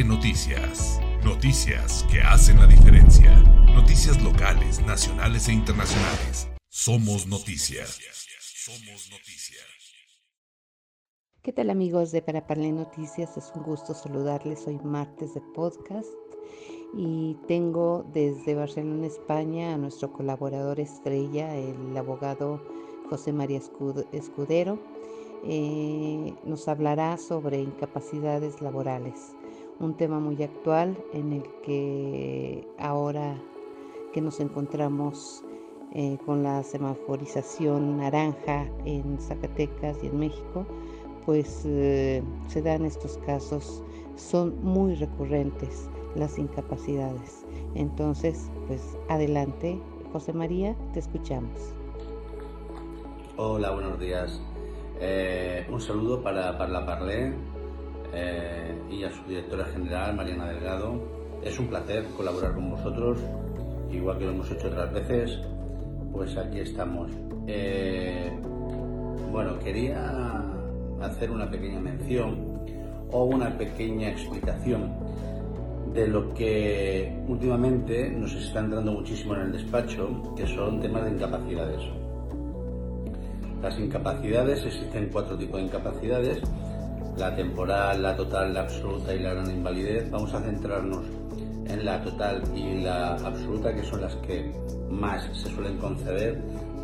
Noticias. Noticias que hacen la diferencia. Noticias locales, nacionales e internacionales. Somos noticias. Somos noticias. ¿Qué tal amigos de Para Parlé Noticias? Es un gusto saludarles. Hoy martes de podcast y tengo desde Barcelona, España, a nuestro colaborador estrella, el abogado José María Escudero. Eh, nos hablará sobre incapacidades laborales, un tema muy actual en el que ahora que nos encontramos eh, con la semaforización naranja en Zacatecas y en México, pues eh, se dan estos casos, son muy recurrentes las incapacidades. Entonces, pues adelante, José María, te escuchamos. Hola, buenos días. Eh, un saludo para Parla Parlé eh, y a su directora general, Mariana Delgado. Es un placer colaborar con vosotros, igual que lo hemos hecho otras veces. Pues aquí estamos. Eh, bueno, quería hacer una pequeña mención o una pequeña explicación de lo que últimamente nos está entrando muchísimo en el despacho, que son temas de incapacidades. Las incapacidades, existen cuatro tipos de incapacidades, la temporal, la total, la absoluta y la gran invalidez. Vamos a centrarnos en la total y la absoluta, que son las que más se suelen conceder,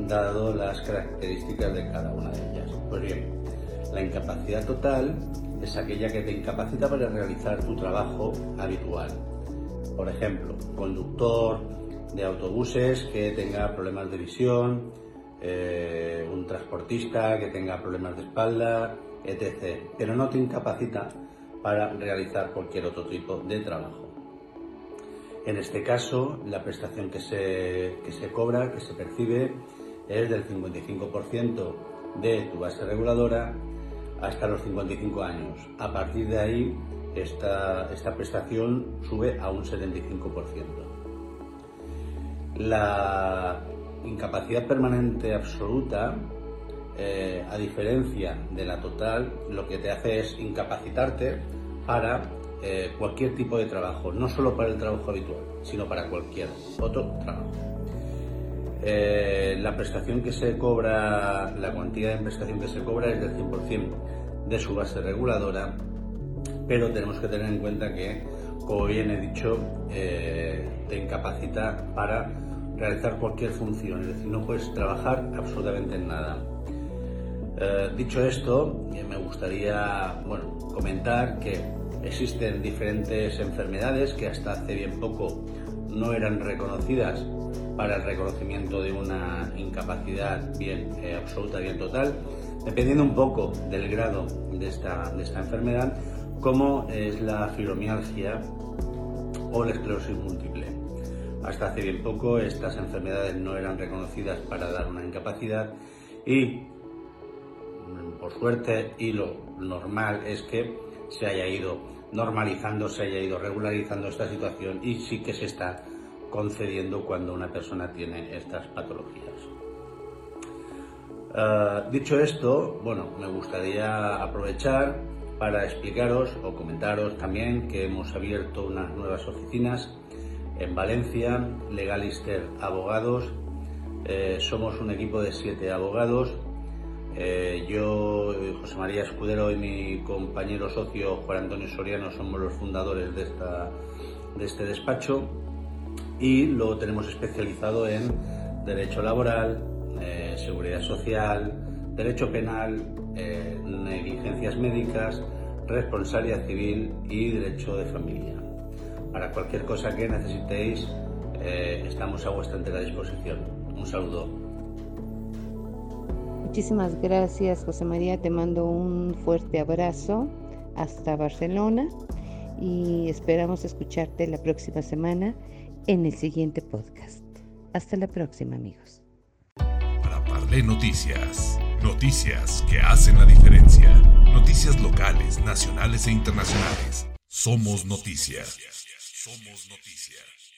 dado las características de cada una de ellas. Pues bien, la incapacidad total es aquella que te incapacita para realizar tu trabajo habitual. Por ejemplo, conductor de autobuses que tenga problemas de visión, eh, un transportista que tenga problemas de espalda, etc. Pero no te incapacita para realizar cualquier otro tipo de trabajo. En este caso, la prestación que se, que se cobra, que se percibe, es del 55% de tu base reguladora hasta los 55 años. A partir de ahí, esta, esta prestación sube a un 75%. La incapacidad permanente absoluta, eh, a diferencia de la total, lo que te hace es incapacitarte para eh, cualquier tipo de trabajo, no solo para el trabajo habitual, sino para cualquier otro trabajo. Eh, la prestación que se cobra, la cuantía de prestación que se cobra es del 100% de su base reguladora, pero tenemos que tener en cuenta que, como bien he dicho, te incapacita para realizar cualquier función, es decir, no puedes trabajar absolutamente en nada. Eh, dicho esto, eh, me gustaría bueno, comentar que existen diferentes enfermedades que hasta hace bien poco no eran reconocidas para el reconocimiento de una incapacidad bien eh, absoluta, bien total, dependiendo un poco del grado de esta, de esta enfermedad, como es la fibromialgia o la esclerosis múltiple. Hasta hace bien poco estas enfermedades no eran reconocidas para dar una incapacidad y por suerte y lo normal es que se haya ido normalizando, se haya ido regularizando esta situación y sí que se está concediendo cuando una persona tiene estas patologías. Eh, dicho esto, bueno, me gustaría aprovechar para explicaros o comentaros también que hemos abierto unas nuevas oficinas en Valencia, Legalister Abogados. Eh, somos un equipo de siete abogados. Eh, yo, José María Escudero y mi compañero socio Juan Antonio Soriano somos los fundadores de, esta, de este despacho y lo tenemos especializado en derecho laboral, eh, seguridad social, derecho penal, negligencias médicas, responsabilidad civil y derecho de familia. Para cualquier cosa que necesitéis, eh, estamos a vuestra entera disposición. Un saludo. Muchísimas gracias, José María. Te mando un fuerte abrazo hasta Barcelona y esperamos escucharte la próxima semana en el siguiente podcast. Hasta la próxima, amigos. Para Parlé Noticias, noticias que hacen la diferencia, noticias locales, nacionales e internacionales. Somos noticias. Somos Noticias.